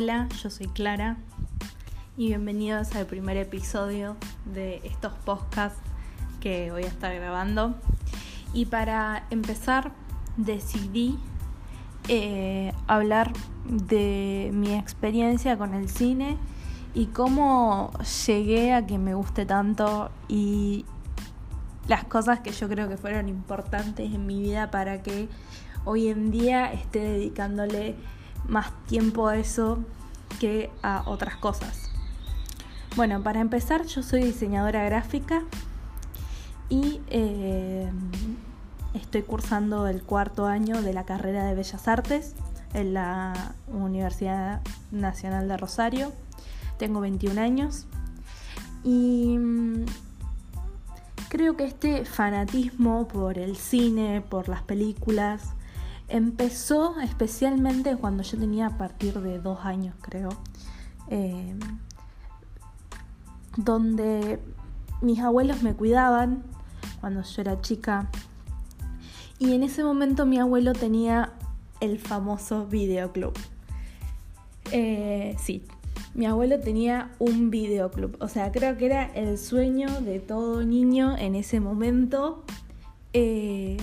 Hola, yo soy Clara y bienvenidos al primer episodio de estos podcasts que voy a estar grabando. Y para empezar decidí eh, hablar de mi experiencia con el cine y cómo llegué a que me guste tanto y las cosas que yo creo que fueron importantes en mi vida para que hoy en día esté dedicándole más tiempo a eso que a otras cosas. Bueno, para empezar, yo soy diseñadora gráfica y eh, estoy cursando el cuarto año de la carrera de Bellas Artes en la Universidad Nacional de Rosario. Tengo 21 años y mm, creo que este fanatismo por el cine, por las películas, Empezó especialmente cuando yo tenía a partir de dos años, creo, eh, donde mis abuelos me cuidaban cuando yo era chica. Y en ese momento mi abuelo tenía el famoso videoclub. Eh, sí, mi abuelo tenía un videoclub. O sea, creo que era el sueño de todo niño en ese momento. Eh,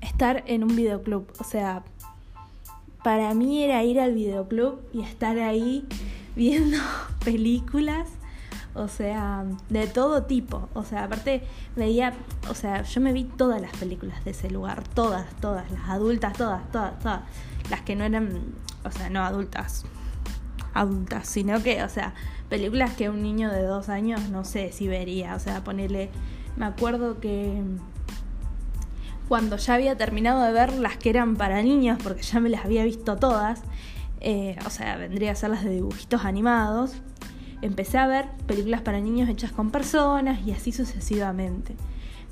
estar en un videoclub. O sea, para mí era ir al videoclub y estar ahí viendo películas, o sea, de todo tipo. O sea, aparte veía, o sea, yo me vi todas las películas de ese lugar, todas, todas, las adultas, todas, todas, todas. Las que no eran, o sea, no adultas, adultas, sino que, o sea, películas que un niño de dos años no sé si vería. O sea, ponerle, me acuerdo que cuando ya había terminado de ver las que eran para niños, porque ya me las había visto todas, eh, o sea, vendría a ser las de dibujitos animados, empecé a ver películas para niños hechas con personas y así sucesivamente.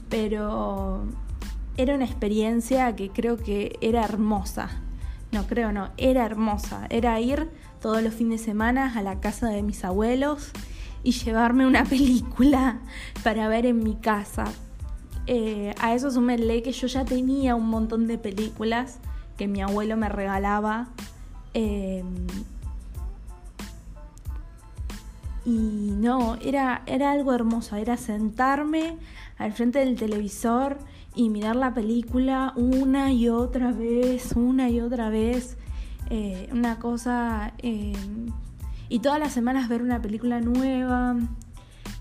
Pero era una experiencia que creo que era hermosa. No, creo no, era hermosa. Era ir todos los fines de semana a la casa de mis abuelos y llevarme una película para ver en mi casa, eh, a eso suméle que yo ya tenía un montón de películas que mi abuelo me regalaba. Em, y no, era, era algo hermoso, era sentarme al frente del televisor y mirar la película una y otra vez, una y otra vez. Eh, una cosa... Em, y todas las semanas ver una película nueva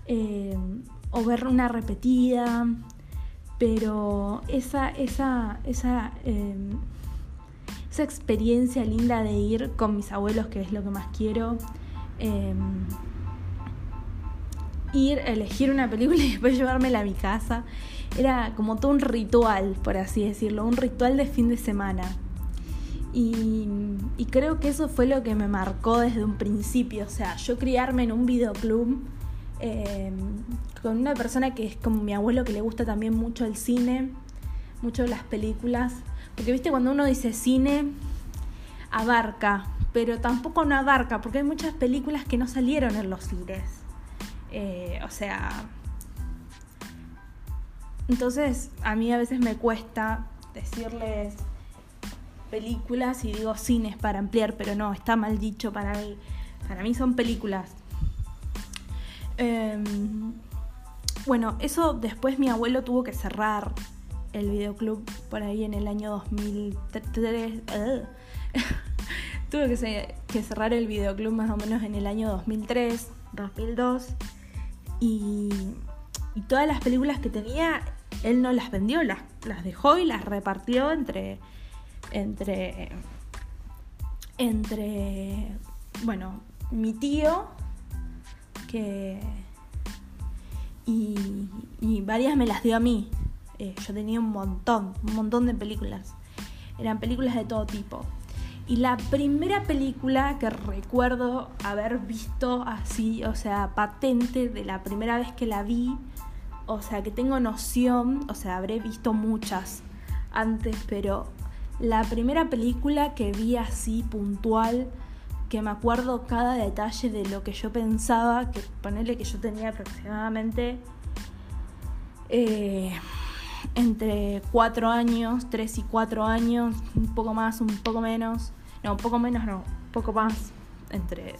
em, o ver una repetida pero esa, esa, esa, em, esa experiencia linda de ir con mis abuelos, que es lo que más quiero, em, ir, elegir una película y después llevármela a mi casa, era como todo un ritual, por así decirlo, un ritual de fin de semana. Y, y creo que eso fue lo que me marcó desde un principio, o sea, yo criarme en un videoclub Em, con una persona que es como mi abuelo que le gusta también mucho el cine, mucho las películas, porque viste cuando uno dice cine, abarca, pero tampoco no abarca, porque hay muchas películas que no salieron en los cines. Eh, o sea, entonces a mí a veces me cuesta decirles películas y digo cines para ampliar, pero no, está mal dicho para mí. Para mí son películas. Em, bueno, eso después mi abuelo tuvo que cerrar el videoclub por ahí en el año 2003. tuve que, cerrar el videoclub más o menos en el año 2003, 2002. Y, y todas las películas que tenía, él no las vendió, las, las dejó y las repartió entre. entre. entre. bueno, mi tío que... Y, varias me las dio a mí. Eh, yo tenía un montón, un montón de películas. Eran películas de todo tipo. Y la primera película que recuerdo haber visto así, o sea, patente de la primera vez que la vi, o sea, que tengo noción, o sea, habré visto muchas antes, pero la primera película que vi así puntual que me acuerdo cada detalle de lo que yo pensaba, que ponerle que yo tenía aproximadamente eh, entre cuatro años, tres y cuatro años, un poco más, un poco menos, no, un poco menos, no, un poco más, entre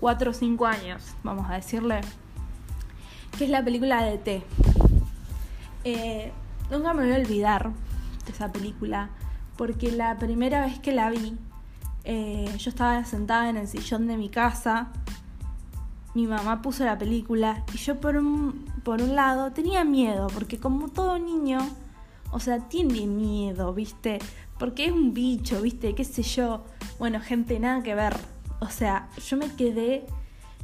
4 o 5 años, vamos a decirle, que es la película de T. Eh, nunca me voy a olvidar de esa película, porque la primera vez que la vi, eh, yo estaba sentada en el sillón de mi casa, mi mamá puso la película y yo por un, por un lado tenía miedo, porque como todo niño, o sea, tiene miedo, ¿viste? Porque es un bicho, ¿viste? ¿Qué sé yo? Bueno, gente, nada que ver. O sea, yo me quedé,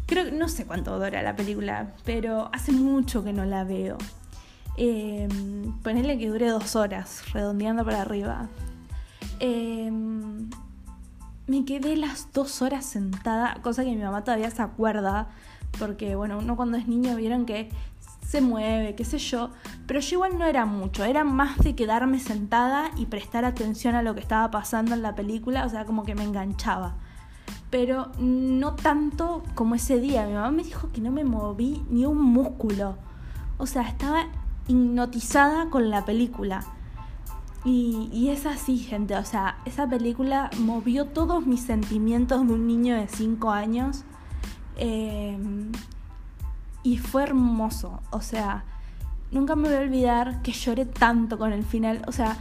creo que no sé cuánto dura la película, pero hace mucho que no la veo. Eh, ponerle que dure dos horas, redondeando para arriba. Eh, me quedé las dos horas sentada, cosa que mi mamá todavía se acuerda, porque bueno, uno cuando es niño vieron que se mueve, qué sé yo, pero yo igual no era mucho, era más de quedarme sentada y prestar atención a lo que estaba pasando en la película, o sea, como que me enganchaba. Pero no tanto como ese día, mi mamá me dijo que no me moví ni un músculo, o sea, estaba hipnotizada con la película. Y, es así, gente. O sea, esa película movió todos mis sentimientos de un niño de 5 años. Em, y fue hermoso. O sea, nunca me voy a olvidar que lloré tanto con el final. O sea,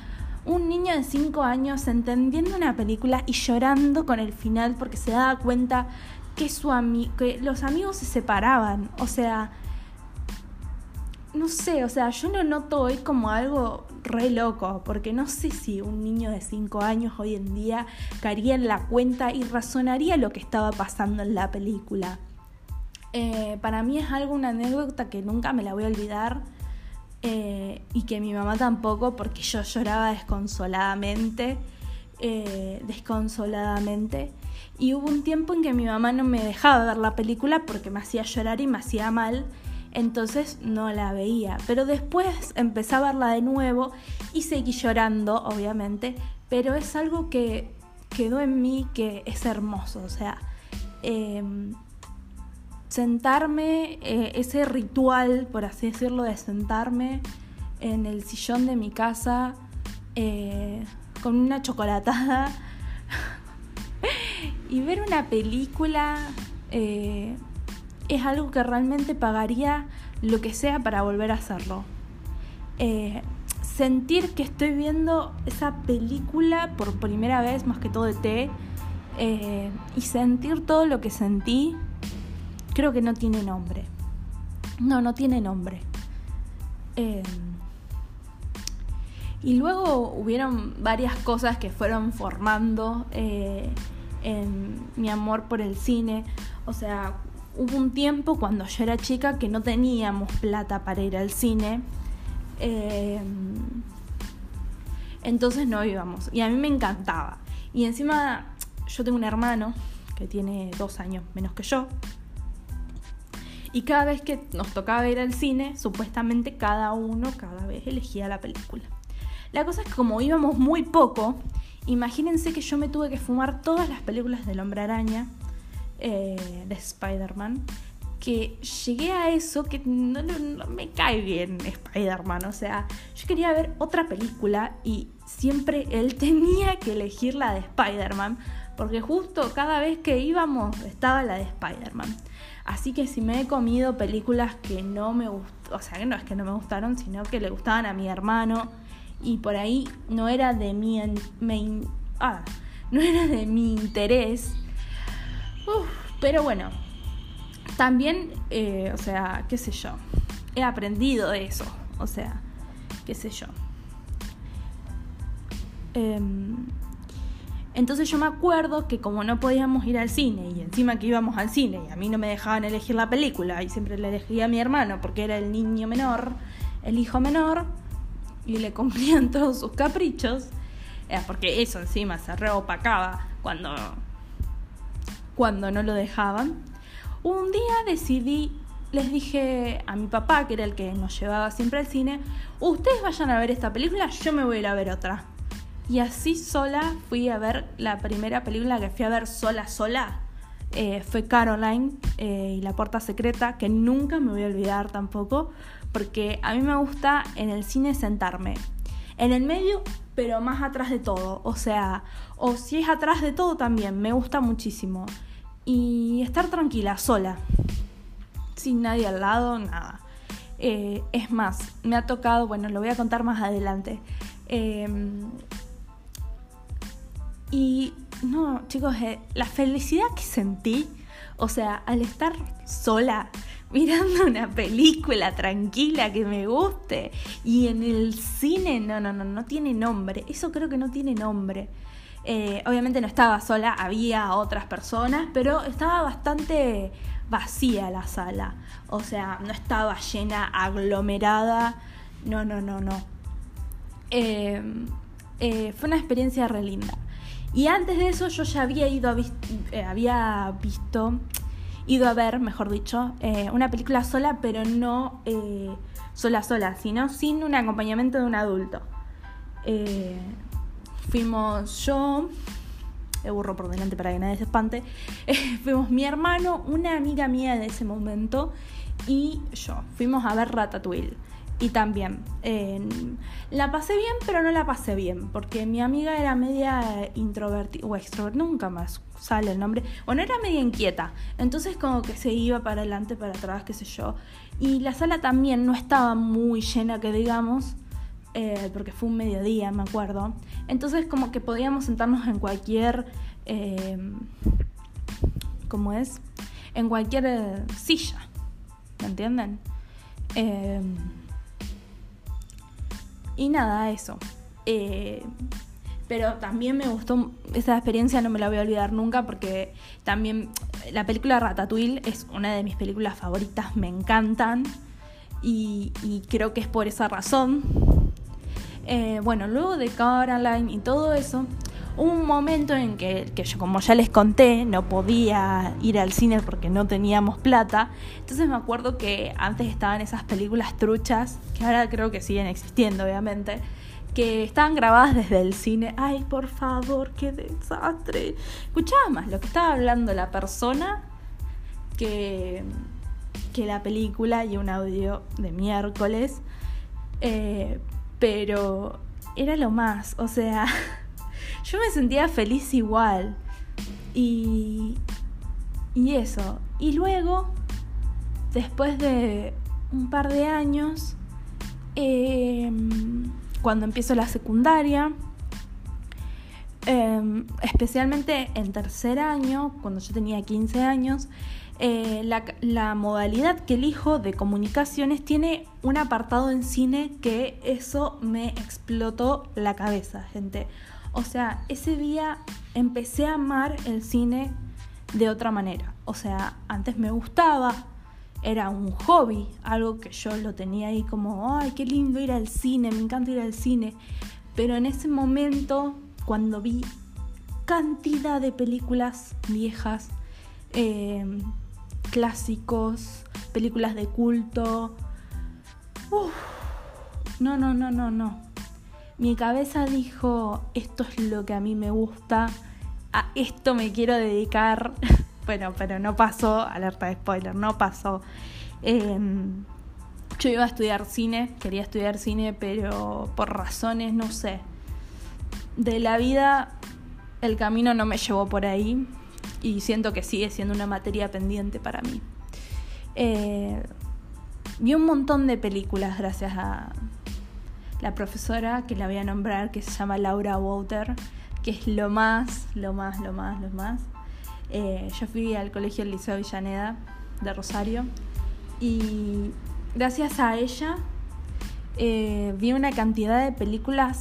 un niño de 5 años entendiendo una película y llorando con el final porque se daba cuenta que, su que los amigos se separaban. O sea, no sé, o sea, yo lo noto hoy como algo re loco, porque no sé si un niño de 5 años hoy en día caería en la cuenta y razonaría lo que estaba pasando en la película. Eh, para mí es algo, una anécdota que nunca me la voy a olvidar eh, y que mi mamá tampoco, porque yo lloraba desconsoladamente, eh, desconsoladamente. Y hubo un tiempo en que mi mamá no me dejaba ver la película porque me hacía llorar y me hacía mal entonces no la veía. Pero después empecé a verla de nuevo y seguí llorando, obviamente, pero es algo que quedó en mí que es hermoso, o sea, em, sentarme, eh, ese ritual, por así decirlo, de sentarme en el sillón de mi casa eh, con una chocolatada y ver una película eh, es algo que realmente pagaría lo que sea para volver a hacerlo. Eh, sentir que estoy viendo esa película por primera vez, más que todo de té, eh, y sentir todo lo que sentí, creo que no tiene nombre. No, no tiene nombre. Eh, y luego hubieron varias cosas que fueron formando en mi amor por el cine. O sea, hubo un tiempo cuando yo era chica que no teníamos plata para ir al cine. Eh, entonces no íbamos. Y a mí me encantaba. Y encima yo tengo un hermano que tiene dos años menos que yo. Y cada vez que nos tocaba ir al cine, supuestamente cada uno cada vez elegía la película. La cosa es que como íbamos muy poco, imagínense que yo me tuve que fumar todas las películas del hombre araña eh, de Spider-Man, que llegué a eso que no, me cae bien Spider-Man. O sea, yo quería ver otra película y siempre él tenía que elegir la de Spider-Man, porque justo cada vez que íbamos estaba la de Spider-Man. Así que si me he comido películas que no me gustaron, o sea, que no es que no me gustaron, sino que le gustaban a mi hermano y por ahí no era de mi, ah, no era de mi interés pero bueno, también, eh, o sea, qué sé yo, he aprendido de eso, o sea, qué sé yo. Em, entonces yo me acuerdo que como no podíamos ir al cine y encima que íbamos al cine y a mí no me dejaban elegir la película y siempre le elegía a mi hermano porque era el niño menor, el hijo menor y le cumplían todos sus caprichos, porque eso encima se reopacaba cuando cuando no lo dejaban. Un día decidí, les dije a mi papá, que era el que nos llevaba siempre al cine, ustedes vayan a ver esta película, yo me voy a ir a ver otra. Y así sola fui a ver la primera película que fui a ver sola, sola. Eh, fue Caroline eh, y la puerta secreta, que nunca me voy a olvidar tampoco, porque a mí me gusta en el cine sentarme. En el medio, pero más atrás de todo. O sea, o si es atrás de todo también, me gusta muchísimo. y estar tranquila, sola, sin nadie al lado, nada. Eh, es más, me ha tocado, bueno, lo voy a contar más adelante. Em, y no, chicos, eh, la felicidad que sentí, o sea, al estar sola, mirando una película tranquila que me guste y en el cine, no, no, no, no tiene nombre. Eso creo que no tiene nombre. Eh, obviamente no estaba sola, había otras personas, pero estaba bastante vacía la sala. O sea, no estaba llena, aglomerada. No, no, no, no. Em, eh, fue una experiencia re linda. Y antes de eso yo ya había ido a eh, había visto, ido a ver, mejor dicho, eh, una película sola, pero no sola sola, sino sin un acompañamiento de un adulto. fuimos yo, burro por delante para que nadie se espante. fuimos mi hermano, una amiga mía de ese momento y yo. Fuimos a ver Ratatouille. Y también, la pasé bien, pero no la pasé bien, porque mi amiga era media introvertida, o extrovertida, nunca más sale el nombre. Bueno, era media inquieta, entonces como que se iba para adelante, para atrás, qué sé yo. Y la sala también no estaba muy llena, que digamos, eh, porque fue un mediodía, me acuerdo. Entonces como que podíamos sentarnos en cualquier... Eh, ¿Cómo es? En cualquier eh, silla, ¿me entienden? Y nada, eso. pero también me gustó, esa experiencia no me la voy a olvidar nunca porque también la película Ratatouille es una de mis películas favoritas, me encantan y, y creo que es por esa razón eh, bueno, luego de Caroline y todo eso, un momento en que, que, yo, como ya les conté, no podía ir al cine porque no teníamos plata. Entonces me acuerdo que antes estaban esas películas truchas, que ahora creo que siguen existiendo, obviamente, que estaban grabadas desde el cine. Ay, por favor, qué desastre. Escuchaba más lo que estaba hablando la persona que, que la película y un audio de miércoles. Eh, pero era lo más, o sea, yo me sentía feliz igual. Y, y eso. Y luego, después de un par de años, em, cuando empiezo la secundaria, em, especialmente en tercer año, cuando yo tenía 15 años, eh, la, modalidad que elijo de comunicaciones tiene un apartado en cine que eso me explotó la cabeza, gente. O sea, ese día empecé a amar el cine de otra manera. O sea, antes me gustaba, era un hobby, algo que yo lo tenía ahí como, ay, qué lindo ir al cine, me encanta ir al cine. Pero en ese momento, cuando vi cantidad de películas viejas, eh, clásicos, películas de culto. no, no, no, no, no. Mi cabeza dijo, esto es lo que a mí me gusta, a esto me quiero dedicar. bueno, pero no pasó, alerta de spoiler, no pasó. Em, yo iba a estudiar cine, quería estudiar cine, pero por razones, no sé, de la vida, el camino no me llevó por ahí y siento que sigue siendo una materia pendiente para mí. Eh, vi un montón de películas gracias a la profesora que la voy a nombrar, que se llama Laura Wouter, que es lo más, lo más, lo más, lo más. Eh, yo fui al colegio Liceo Villaneda de Rosario y gracias a ella eh, vi una cantidad de películas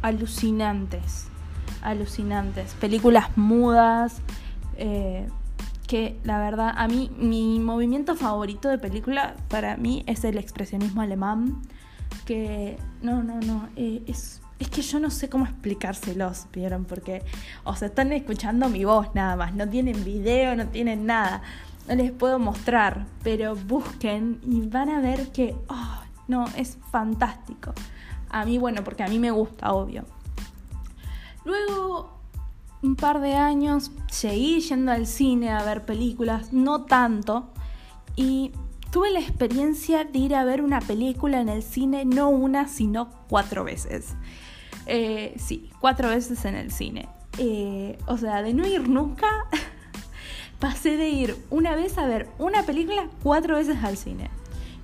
alucinantes alucinantes. Películas mudas, eh, que la verdad, a mí, mi movimiento favorito de película para mí es el expresionismo alemán, que no, no, no, eh, es, es que yo no sé cómo explicárselos, ¿vieron? Porque, o sea, están escuchando mi voz nada más, no tienen video, no tienen nada, no les puedo mostrar, pero busquen y van a ver que, oh, no, es fantástico. A mí, bueno, porque a mí me gusta, obvio. Luego, un par de años, seguí yendo al cine a ver películas, no tanto, y tuve la experiencia de ir a ver una película en el cine, no una, sino cuatro veces. Eh, sí, cuatro veces en el cine. Eh, o sea, de no ir nunca pasé de ir una vez a ver una película cuatro veces al cine.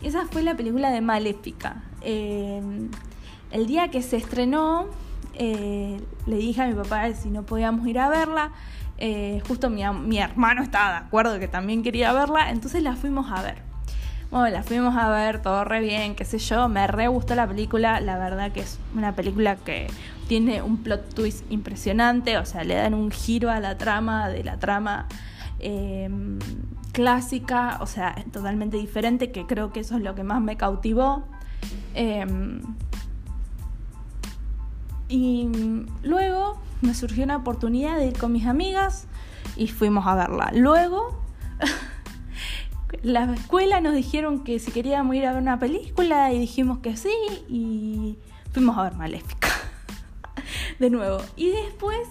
Esa fue la película de Maléfica. el día que se estrenó, eh, le dije a mi papá si no podíamos ir a verla. Eh, justo mi, mi, hermano estaba de acuerdo que también quería verla, entonces la fuimos a ver. Bueno, la fuimos a ver, todo re bien, qué sé yo, me re gustó la película, la verdad que es una película que tiene un plot twist impresionante, o sea, le dan un giro a la trama de la trama em, clásica, o sea, totalmente diferente, que creo que eso es lo que más me cautivó. Em, y luego me surgió una oportunidad de ir con mis amigas y fuimos a verla. Luego, la escuela nos dijeron que si queríamos ir a ver una película y dijimos que sí y fuimos a ver Maléfica. de nuevo. Y después,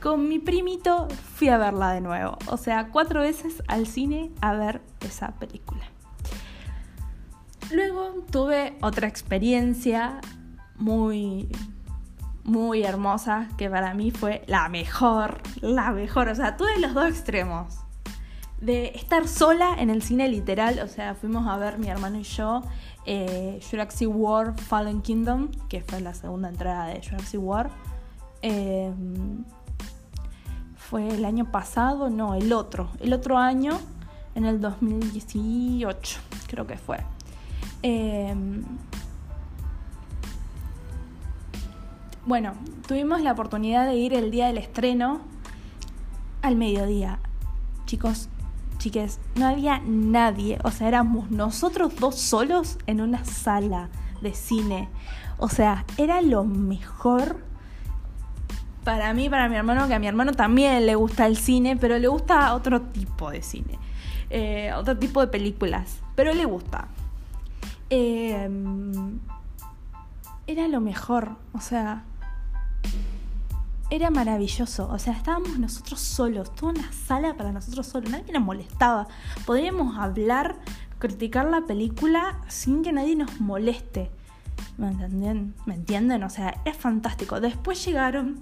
con mi primito, fui a verla de nuevo. O sea, cuatro veces al cine a ver esa película. Luego tuve otra experiencia muy muy hermosa que para mí fue la mejor, la mejor, o sea, tuve los dos extremos. De estar sola en el cine literal, o sea, fuimos a ver mi hermano y yo eh, Jurassic World Fallen Kingdom, que fue la segunda entrada de Jurassic World. Em, fue el año pasado, no, el otro, el otro año, en el 2018, creo que fue. Em, Bueno, tuvimos la oportunidad de ir el día del estreno al mediodía. Chicos, chiques, no había nadie. O sea, éramos nosotros dos solos en una sala de cine. O sea, era lo mejor para mí, para mi hermano, que a mi hermano también le gusta el cine, pero le gusta otro tipo de cine. Eh, otro tipo de películas. Pero le gusta. Em, era lo mejor. O sea, era maravilloso. O sea, estábamos nosotros solos, toda una sala para nosotros solos, nadie nos molestaba. Podríamos hablar, criticar la película sin que nadie nos moleste. ¿Me entienden? ¿Me entienden? O sea, era fantástico. Después llegaron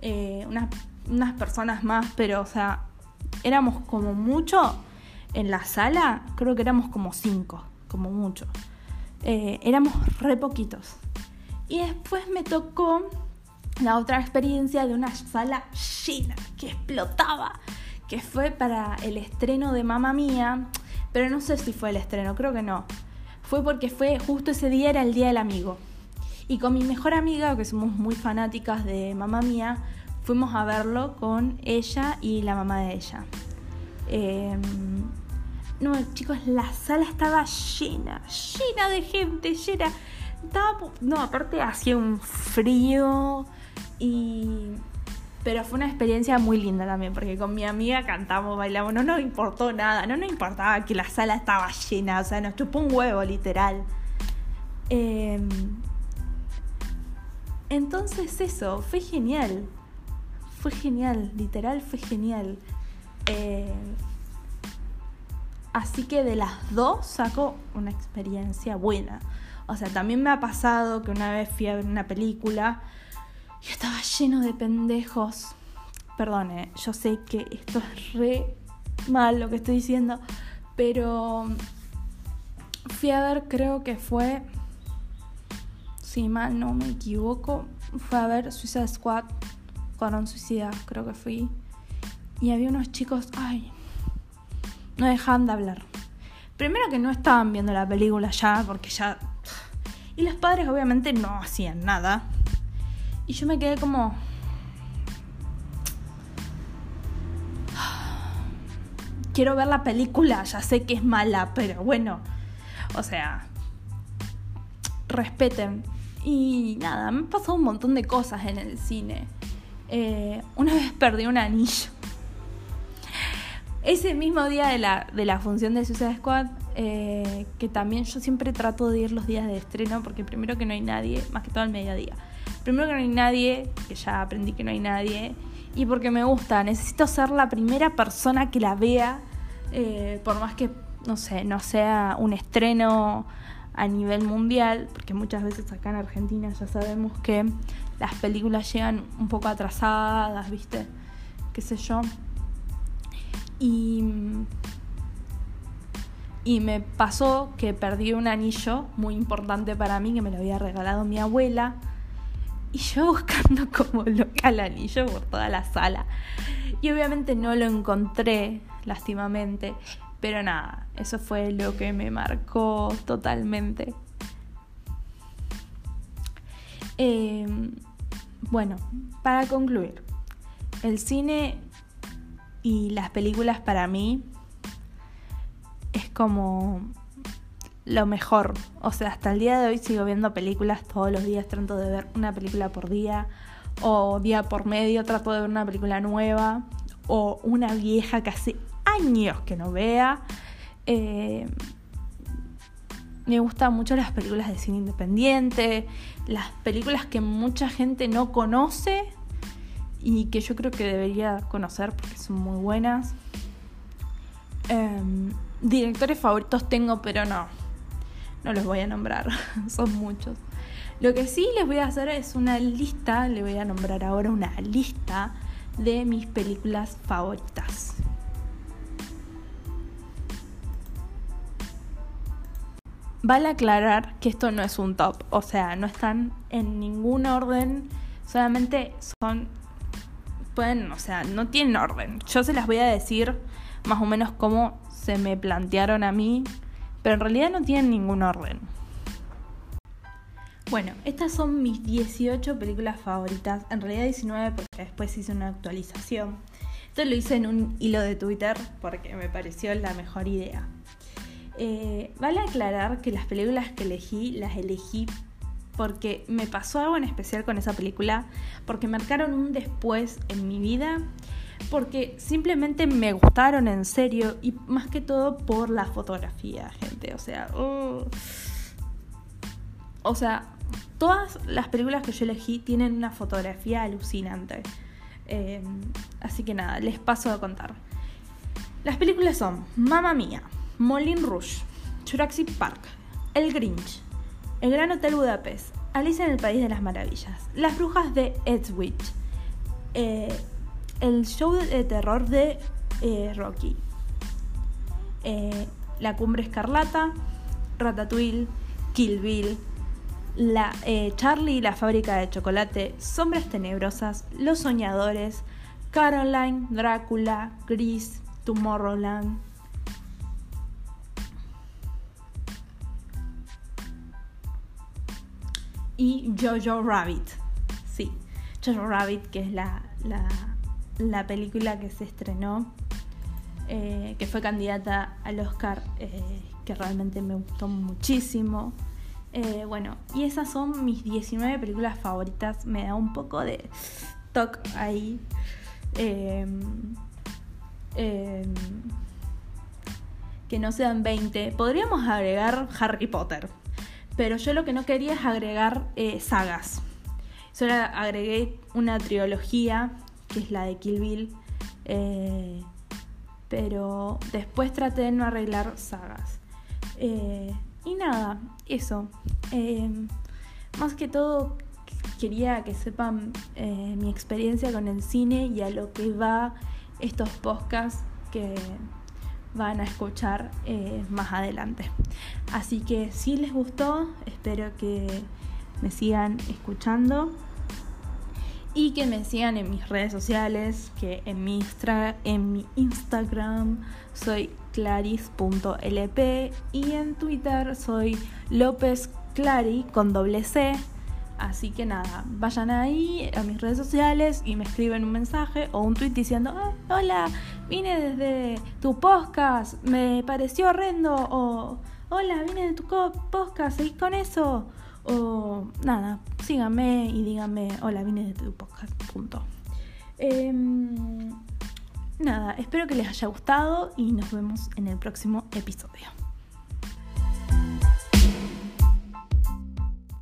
eh, unas, unas personas más, pero, o sea, éramos como mucho en la sala, creo que éramos como cinco, como mucho. Eh, éramos re poquitos. Y después me tocó la otra experiencia de una sala llena que explotaba, que fue para el estreno de Mamma Mía, pero no sé si fue el estreno, creo que no. Fue porque fue justo ese día era el día del amigo. Y con mi mejor amiga, que somos muy fanáticas de Mamma Mía, fuimos a verlo con ella y la mamá de ella. Em, no, chicos, la sala estaba llena, llena de gente, llena. no, aparte hacía un frío y... Pero fue una experiencia muy linda también, porque con mi amiga cantamos, bailamos, no nos importó nada, no nos importaba que la sala estaba llena, o sea, nos chupó un huevo, literal. Em, entonces eso, fue genial, fue genial, literal fue genial. Em, así que de las dos saco una experiencia buena. O sea, también me ha pasado que una vez fui a ver una película estaba lleno de pendejos. Perdone, yo sé que esto es re mal lo que estoy diciendo, pero fui a ver, creo que fue, si mal no me equivoco, fue a ver Suicide Squad, un Suicida, creo que fui. Y había unos chicos, ay, no dejaban de hablar. Primero que no estaban viendo la película ya, porque ya... Y los padres obviamente no hacían nada. Y yo me quedé como... Quiero ver la película, ya sé que es mala, pero bueno, o sea, respeten. Y nada, me han pasado un montón de cosas en el cine. Eh, una vez perdí un anillo. Ese mismo día de la, de la función de Suicide Squad, eh, que también yo siempre trato de ir los días de estreno, porque primero que no hay nadie, más que todo al mediodía. Primero que no hay nadie, que ya aprendí que no hay nadie, y porque me gusta, necesito ser la primera persona que la vea, eh, por más que, no sé, no sea un estreno a nivel mundial, porque muchas veces acá en Argentina ya sabemos que las películas llegan un poco atrasadas, ¿viste? qué sé yo. Y, y me pasó que perdí un anillo muy importante para mí que me lo había regalado mi abuela. Y yo buscando como loca el anillo por toda la sala. Y obviamente no lo encontré, lastimamente. Pero nada, eso fue lo que me marcó totalmente. Em, bueno, para concluir, el cine y las películas para mí es como lo mejor. O sea, hasta el día de hoy sigo viendo películas todos los días, trato de ver una película por día o día por medio trato de ver una película nueva o una vieja que hace años que no vea. Eh, me gustan mucho las películas de cine independiente, las películas que mucha gente no conoce y que yo creo que debería conocer porque son muy buenas. Em, directores favoritos tengo, pero no, no los voy a nombrar, son muchos. Lo que sí les voy a hacer es una lista, le voy a nombrar ahora una lista de mis películas favoritas. Vale aclarar que esto no es un top, o sea, no están en ningún orden, solamente son, pueden, o sea, no tienen orden. Yo se las voy a decir más o menos cómo se me plantearon a mí, pero en realidad no tienen ningún orden. Bueno, estas son mis 18 películas favoritas, en realidad 19 porque después hice una actualización. Esto lo hice en un hilo de Twitter porque me pareció la mejor idea. Eh, vale aclarar que las películas que elegí las elegí porque me pasó algo en especial con esa película, porque marcaron un después en mi vida, porque simplemente me gustaron en serio y más que todo por la fotografía, gente. O sea, oh. o sea, todas las películas que yo elegí tienen una fotografía alucinante. Eh, así que nada, les paso a contar. Las películas son Mamma Mía, Moulin Rouge, Jurassic Park, El Grinch, El Gran Hotel Budapest, Alicia en el País de las Maravillas, Las Brujas de Edswich, eh, el show de terror de eh, Rocky, eh, La Cumbre Escarlata, Ratatouille, Kill Bill, la, Charlie y la fábrica de chocolate, Sombras Tenebrosas, Los Soñadores, Caroline, Drácula, Gris, Tomorrowland, y Jojo Rabbit. Sí, Jojo Rabbit, que es la, película que se estrenó, eh, que fue candidata al Oscar, eh, que realmente me gustó muchísimo. Eh, bueno, y esas son mis 19 películas favoritas. Me da un poco de toque ahí. Em, em, que no sean 20. Podríamos agregar Harry Potter. Pero yo lo que no quería es agregar sagas. Solo agregué una trilogía, es la de Kill Bill. Eh, pero después traté de no arreglar sagas. Eh, y nada, eso. más que todo quería que sepan mi experiencia con el cine y a lo que va estos podcasts que van a escuchar eh, más adelante. Así que si les gustó, espero que me sigan escuchando y que me sigan en mis redes sociales, que en mi, en mi Instagram soy claris.lp y en Twitter soy López Clary con doble C. Así que nada, vayan ahí a mis redes sociales y me escriben un mensaje o un tweet diciendo, ah, hola, vine desde tu podcast, me pareció horrendo, o hola, vine de tu podcast, seguís con eso, o nada, síganme y díganme, hola, vine de tu podcast, punto. Em, nada, espero que les haya gustado y nos vemos en el próximo episodio.